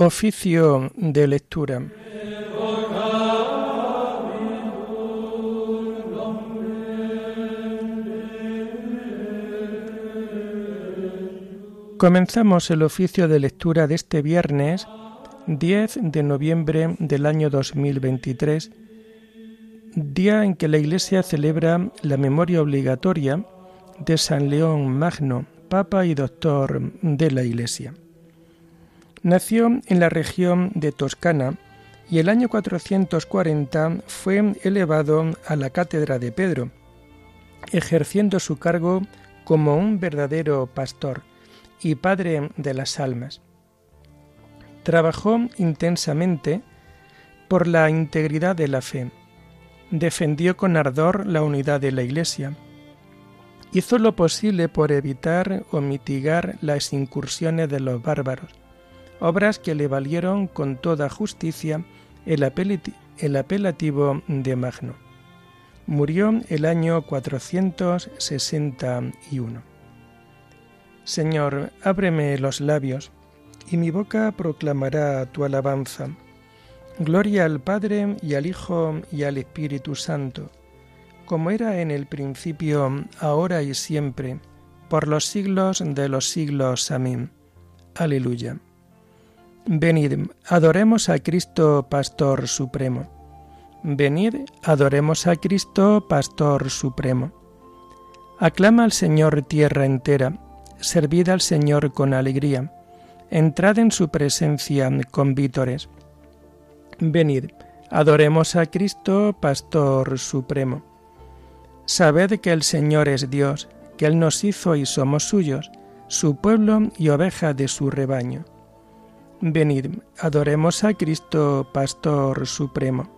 Oficio de lectura. Comenzamos el oficio de lectura de este viernes 10 de noviembre del año 2023, día en que la Iglesia celebra la memoria obligatoria de San León Magno, Papa y Doctor de la Iglesia. Nació en la región de Toscana y el año 440 fue elevado a la cátedra de Pedro, ejerciendo su cargo como un verdadero pastor y padre de las almas. Trabajó intensamente por la integridad de la fe, defendió con ardor la unidad de la Iglesia, hizo lo posible por evitar o mitigar las incursiones de los bárbaros, obras que le valieron con toda justicia el, apelativo de Magno. Murió el año 461. Señor, ábreme los labios, y mi boca proclamará tu alabanza. Gloria al Padre y al Hijo y al Espíritu Santo, como era en el principio, ahora y siempre, por los siglos de los siglos. Amén. Aleluya. Venid, adoremos a Cristo, Pastor Supremo. Venid, adoremos a Cristo, Pastor Supremo. Aclama al Señor tierra entera servid al Señor con alegría, entrad en su presencia con vítores. Venid, adoremos a Cristo, Pastor Supremo. Sabed que el Señor es Dios, que Él nos hizo y somos suyos, su pueblo y oveja de su rebaño. Venid, adoremos a Cristo, Pastor Supremo.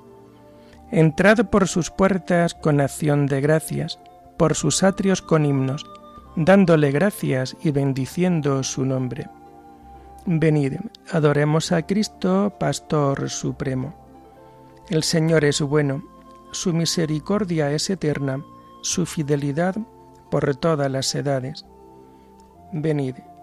Entrad por sus puertas con acción de gracias, por sus atrios con himnos, dándole gracias y bendiciendo su nombre. Venid, adoremos a Cristo, Pastor Supremo. El Señor es bueno, su misericordia es eterna, su fidelidad por todas las edades. Venid,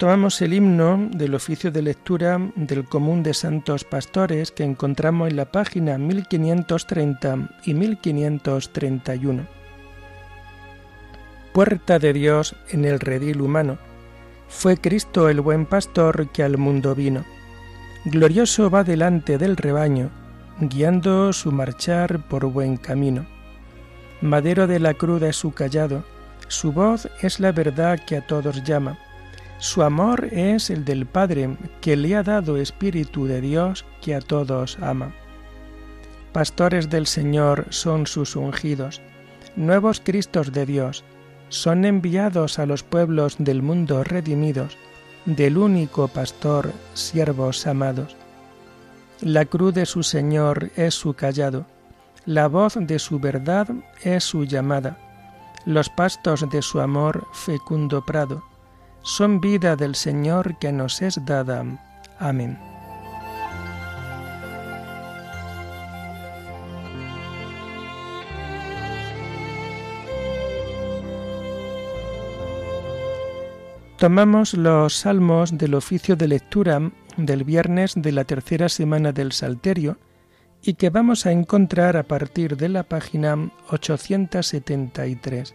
Tomamos el himno del oficio de lectura del Común de Santos Pastores que encontramos en la página 1530 y 1531 puerta de Dios en el redil humano. Fue Cristo el buen pastor que al mundo vino. Glorioso va delante del rebaño, guiando su marchar por buen camino. Madero de la cruz es su callado, su voz es la verdad que a todos llama. Su amor es el del Padre, que le ha dado Espíritu de Dios que a todos ama. Pastores del Señor son sus ungidos, nuevos Cristos de Dios, son enviados a los pueblos del mundo redimidos, del único pastor, siervos amados. La cruz de su Señor es su callado, la voz de su verdad es su llamada, los pastos de su amor fecundo prado, son vida del Señor que nos es dada. Amén. Tomamos los salmos del oficio de lectura del viernes de la tercera semana del Salterio y que vamos a encontrar a partir de la página 873.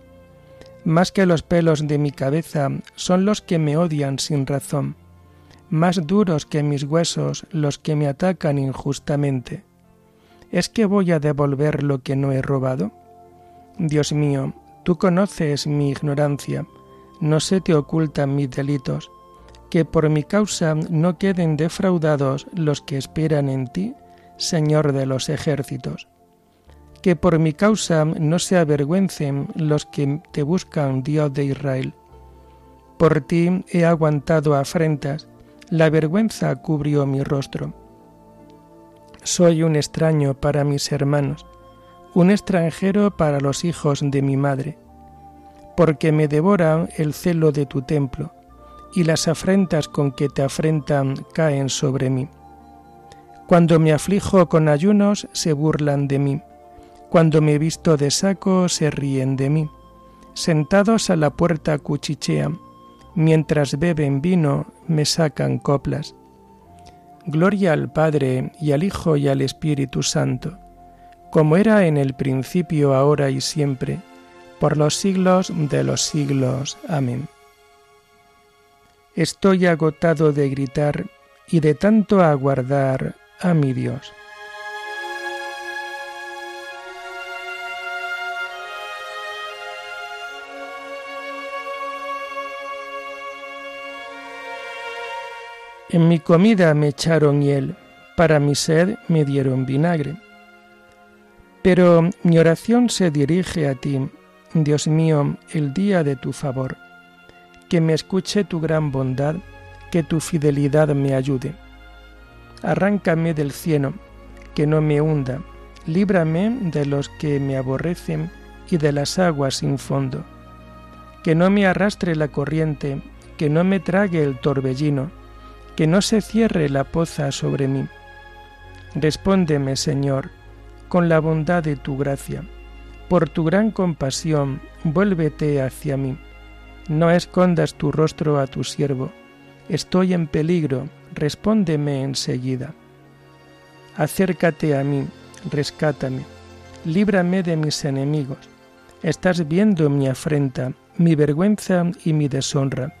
Más que los pelos de mi cabeza son los que me odian sin razón, más duros que mis huesos los que me atacan injustamente. ¿Es que voy a devolver lo que no he robado? Dios mío, tú conoces mi ignorancia, no se te ocultan mis delitos, que por mi causa no queden defraudados los que esperan en ti, Señor de los ejércitos. Que por mi causa no se avergüencen los que te buscan, Dios de Israel. Por ti he aguantado afrentas, la vergüenza cubrió mi rostro. Soy un extraño para mis hermanos, un extranjero para los hijos de mi madre, porque me devora el celo de tu templo, y las afrentas con que te afrentan caen sobre mí. Cuando me aflijo con ayunos, se burlan de mí. Cuando me visto de saco, se ríen de mí. Sentados a la puerta cuchichean mientras beben vino, me sacan coplas. Gloria al Padre y al Hijo y al Espíritu Santo, como era en el principio, ahora y siempre, por los siglos de los siglos. Amén. Estoy agotado de gritar y de tanto aguardar a mi Dios. En mi comida me echaron hiel, para mi sed me dieron vinagre. Pero mi oración se dirige a ti, Dios mío, el día de tu favor. Que me escuche tu gran bondad, que tu fidelidad me ayude. Arráncame del cielo, que no me hunda, líbrame de los que me aborrecen y de las aguas sin fondo. Que no me arrastre la corriente, que no me trague el torbellino que no se cierre la poza sobre mí. Respóndeme, Señor, con la bondad de tu gracia. Por tu gran compasión, vuélvete hacia mí. No escondas tu rostro a tu siervo. Estoy en peligro, respóndeme enseguida. Acércate a mí, rescátame, líbrame de mis enemigos. Estás viendo mi afrenta, mi vergüenza y mi deshonra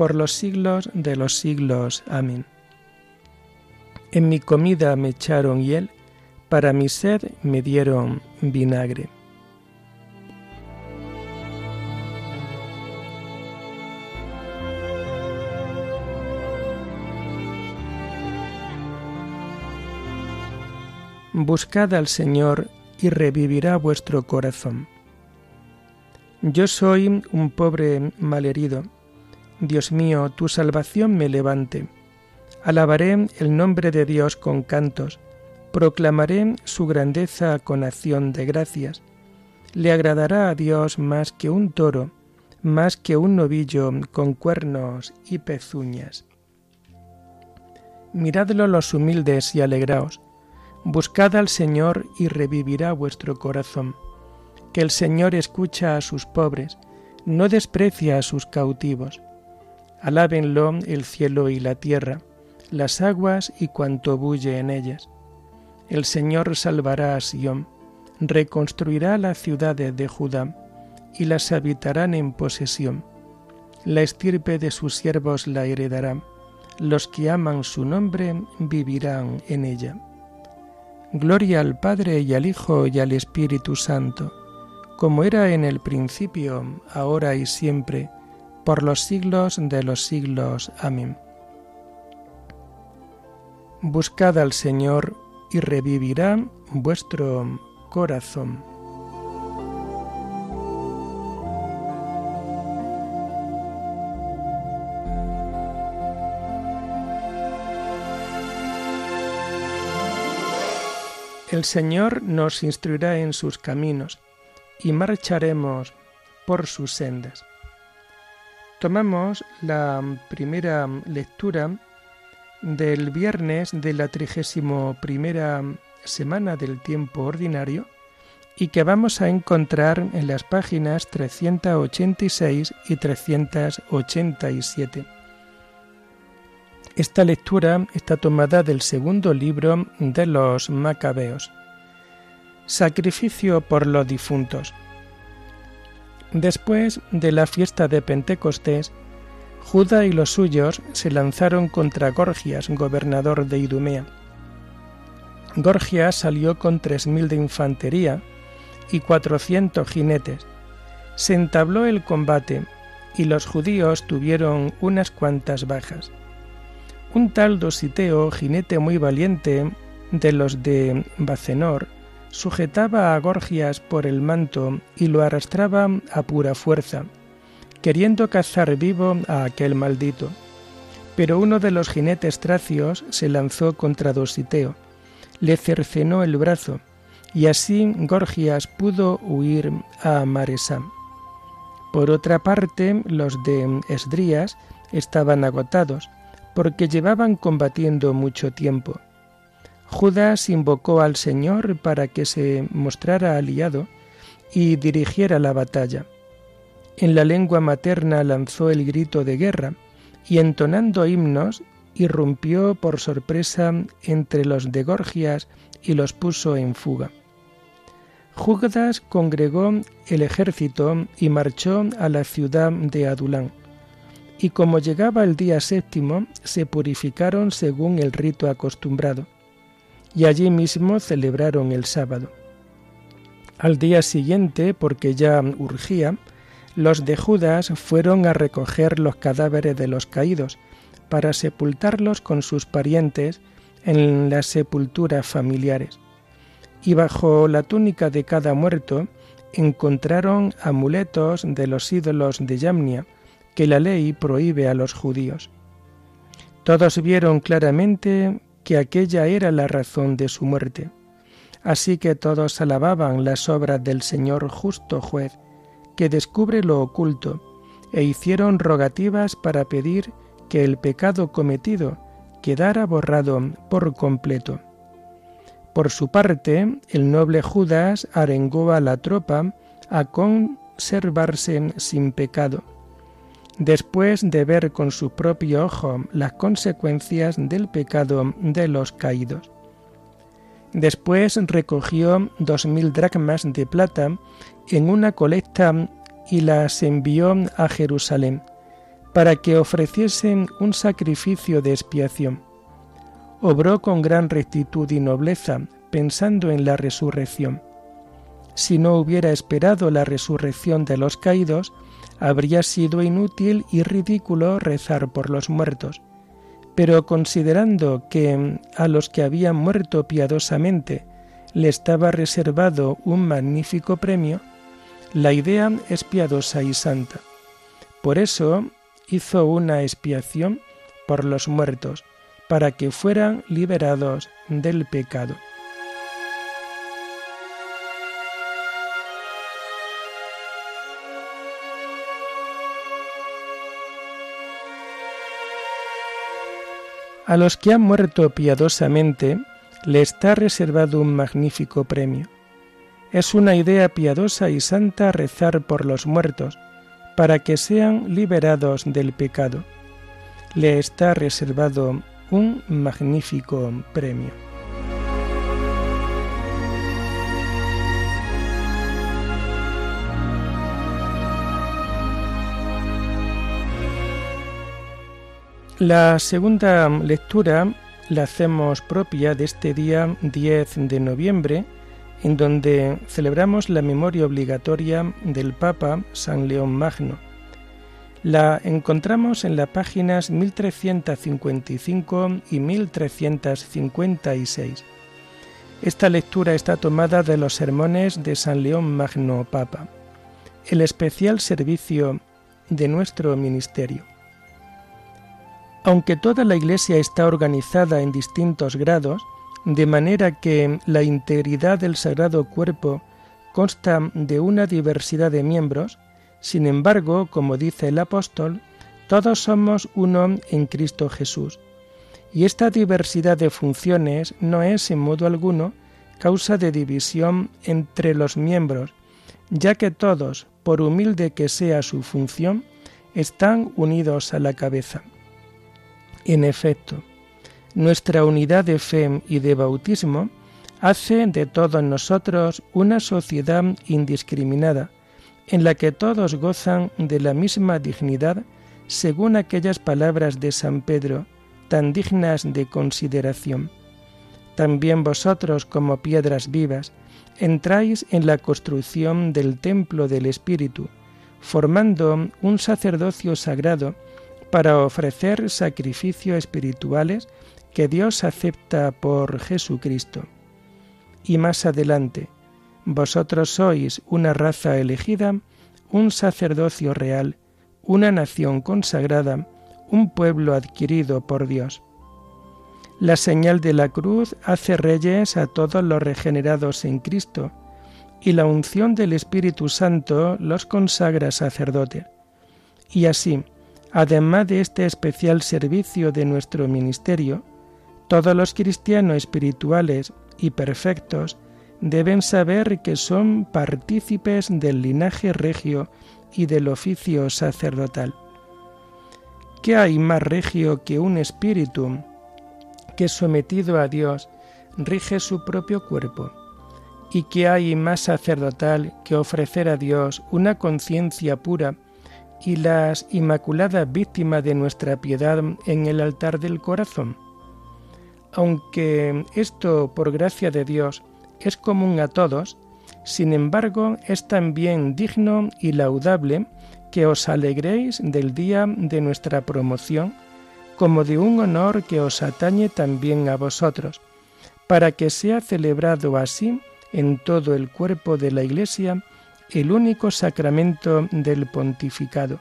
por los siglos de los siglos. Amén. En mi comida me echaron hiel, para mi sed me dieron vinagre. Buscad al Señor y revivirá vuestro corazón. Yo soy un pobre malherido Dios mío, tu salvación me levante. Alabaré el nombre de Dios con cantos, proclamaré su grandeza con acción de gracias. Le agradará a Dios más que un toro, más que un novillo con cuernos y pezuñas. Miradlo los humildes y alegraos. Buscad al Señor y revivirá vuestro corazón. Que el Señor escucha a sus pobres, no desprecia a sus cautivos. Alábenlo el cielo y la tierra, las aguas y cuanto bulle en ellas. El Señor salvará a Sión, reconstruirá las ciudades de Judá, y las habitarán en posesión. La estirpe de sus siervos la heredará, los que aman su nombre vivirán en ella. Gloria al Padre y al Hijo y al Espíritu Santo, como era en el principio, ahora y siempre, por los siglos de los siglos. Amén. Buscad al Señor y revivirá vuestro corazón. El Señor nos instruirá en sus caminos y marcharemos por sus sendas. Tomamos la primera lectura del viernes de la trigésimo primera semana del tiempo ordinario y que vamos a encontrar en las páginas 386 y 387. Esta lectura está tomada del segundo libro de los Macabeos. Sacrificio por los difuntos. Después de la fiesta de Pentecostés, Judá y los suyos se lanzaron contra Gorgias, gobernador de Idumea. Gorgias salió con tres mil de infantería y cuatrocientos jinetes. Se entabló el combate y los judíos tuvieron unas cuantas bajas. Un tal Dositeo, jinete muy valiente de los de Bacenor, sujetaba a Gorgias por el manto y lo arrastraba a pura fuerza, queriendo cazar vivo a aquel maldito. Pero uno de los jinetes tracios se lanzó contra Dositeo, le cercenó el brazo, y así Gorgias pudo huir a Maresam. Por otra parte, los de Esdrías estaban agotados, porque llevaban combatiendo mucho tiempo. Judas invocó al Señor para que se mostrara aliado y dirigiera la batalla. En la lengua materna lanzó el grito de guerra y entonando himnos irrumpió por sorpresa entre los de Gorgias y los puso en fuga. Judas congregó el ejército y marchó a la ciudad de Adulán. Y como llegaba el día séptimo, se purificaron según el rito acostumbrado y allí mismo celebraron el sábado. Al día siguiente, porque ya urgía, los de Judas fueron a recoger los cadáveres de los caídos para sepultarlos con sus parientes en las sepulturas familiares. Y bajo la túnica de cada muerto encontraron amuletos de los ídolos de Yamnia que la ley prohíbe a los judíos. Todos vieron claramente que aquella era la razón de su muerte. Así que todos alababan las obras del Señor justo juez, que descubre lo oculto, e hicieron rogativas para pedir que el pecado cometido quedara borrado por completo. Por su parte, el noble Judas arengó a la tropa a conservarse sin pecado después de ver con su propio ojo las consecuencias del pecado de los caídos. Después recogió dos mil dracmas de plata en una colecta y las envió a Jerusalén para que ofreciesen un sacrificio de expiación. Obró con gran rectitud y nobleza, pensando en la resurrección. Si no hubiera esperado la resurrección de los caídos, habría sido inútil y ridículo rezar por los muertos. Pero considerando que a los que habían muerto piadosamente le estaba reservado un magnífico premio, la idea es piadosa y santa. Por eso hizo una expiación por los muertos, para que fueran liberados del pecado. A los que han muerto piadosamente le está reservado un magnífico premio. Es una idea piadosa y santa rezar por los muertos, para que sean liberados del pecado. Le está reservado un magnífico premio. La segunda lectura la hacemos propia de este día 10 de noviembre, en donde celebramos la memoria obligatoria del Papa San León Magno. La encontramos en las páginas 1355 y 1356. Esta lectura está tomada de los sermones de San León Magno Papa, el especial servicio de nuestro ministerio. Aunque toda la Iglesia está organizada en distintos grados, de manera que la integridad del Sagrado Cuerpo consta de una diversidad de miembros, sin embargo, como dice el apóstol, todos somos uno en Cristo Jesús, Y esta diversidad de funciones no es en modo alguno causa de división entre los miembros, ya que todos, por humilde que sea su función, están unidos a la cabeza. En efecto, nuestra unidad de fe y de bautismo hace de todos nosotros una sociedad indiscriminada, en la que todos gozan de la misma dignidad según aquellas palabras de San Pedro, tan dignas de consideración. También vosotros, como piedras vivas, entráis en la construcción del templo del Espíritu, formando un sacerdocio sagrado para ofrecer sacrificios espirituales que Dios acepta por Jesucristo. Y más adelante, vosotros sois una raza elegida, un sacerdocio real, una nación consagrada, un pueblo adquirido por Dios. La señal de la cruz hace reyes a todos los regenerados en Cristo, y la unción del Espíritu Santo los consagra sacerdotes. Y así, además de este especial servicio de nuestro ministerio, todos los cristianos espirituales y perfectos deben saber que son partícipes del linaje regio y del oficio sacerdotal. ¿Qué hay más regio que un espíritu que sometido a Dios rige su propio cuerpo? ¿Y qué hay más sacerdotal que ofrecer a Dios una conciencia pura y las inmaculadas víctimas de nuestra piedad en el altar del corazón? Aunque esto, por gracia de Dios, es común a todos, sin embargo, es también digno y laudable que os alegréis del día de nuestra promoción, como de un honor que os atañe también a vosotros, para que sea celebrado así en todo el cuerpo de la Iglesia el único sacramento del pontificado,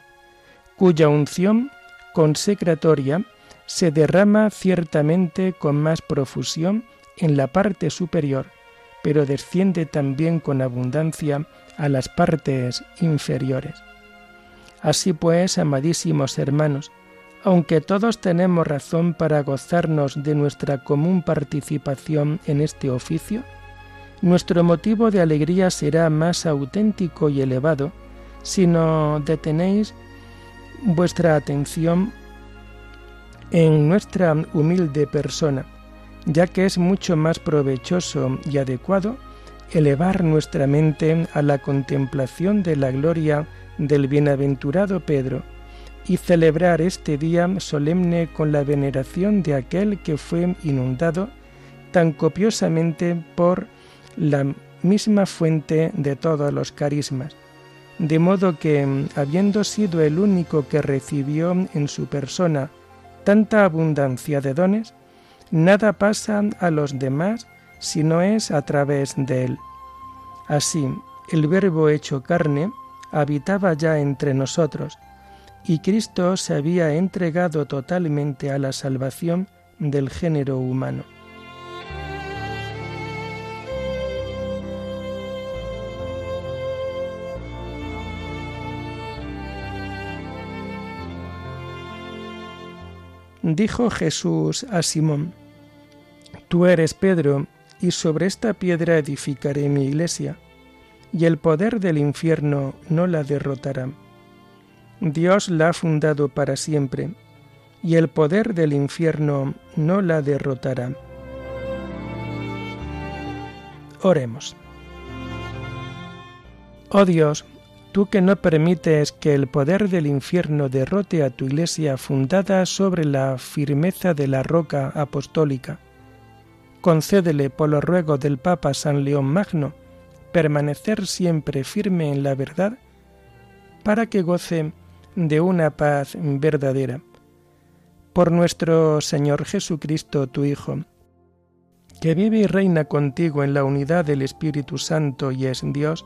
cuya unción consecratoria se derrama ciertamente con más profusión en la parte superior, pero desciende también con abundancia a las partes inferiores. Así pues, amadísimos hermanos, aunque todos tenemos razón para gozarnos de nuestra común participación en este oficio, nuestro motivo de alegría será más auténtico y elevado si no detenéis vuestra atención en nuestra humilde persona, ya que es mucho más provechoso y adecuado elevar nuestra mente a la contemplación de la gloria del bienaventurado Pedro y celebrar este día solemne con la veneración de aquel que fue inundado tan copiosamente por la misma fuente de todos los carismas, de modo que, habiendo sido el único que recibió en su persona tanta abundancia de dones, nada pasa a los demás si no es a través de él. Así, el Verbo hecho carne habitaba ya entre nosotros, y Cristo se había entregado totalmente a la salvación del género humano. Dijo Jesús a Simón, Tú eres Pedro, y sobre esta piedra edificaré mi iglesia, y el poder del infierno no la derrotará. Dios la ha fundado para siempre, y el poder del infierno no la derrotará. Oremos. Oh Dios, tú que no permites que el poder del infierno derrote a tu iglesia fundada sobre la firmeza de la roca apostólica, concédele por los ruegos del Papa San León Magno permanecer siempre firme en la verdad, para que goce de una paz verdadera. Por nuestro Señor Jesucristo, tu Hijo, que vive y reina contigo en la unidad del Espíritu Santo y es Dios,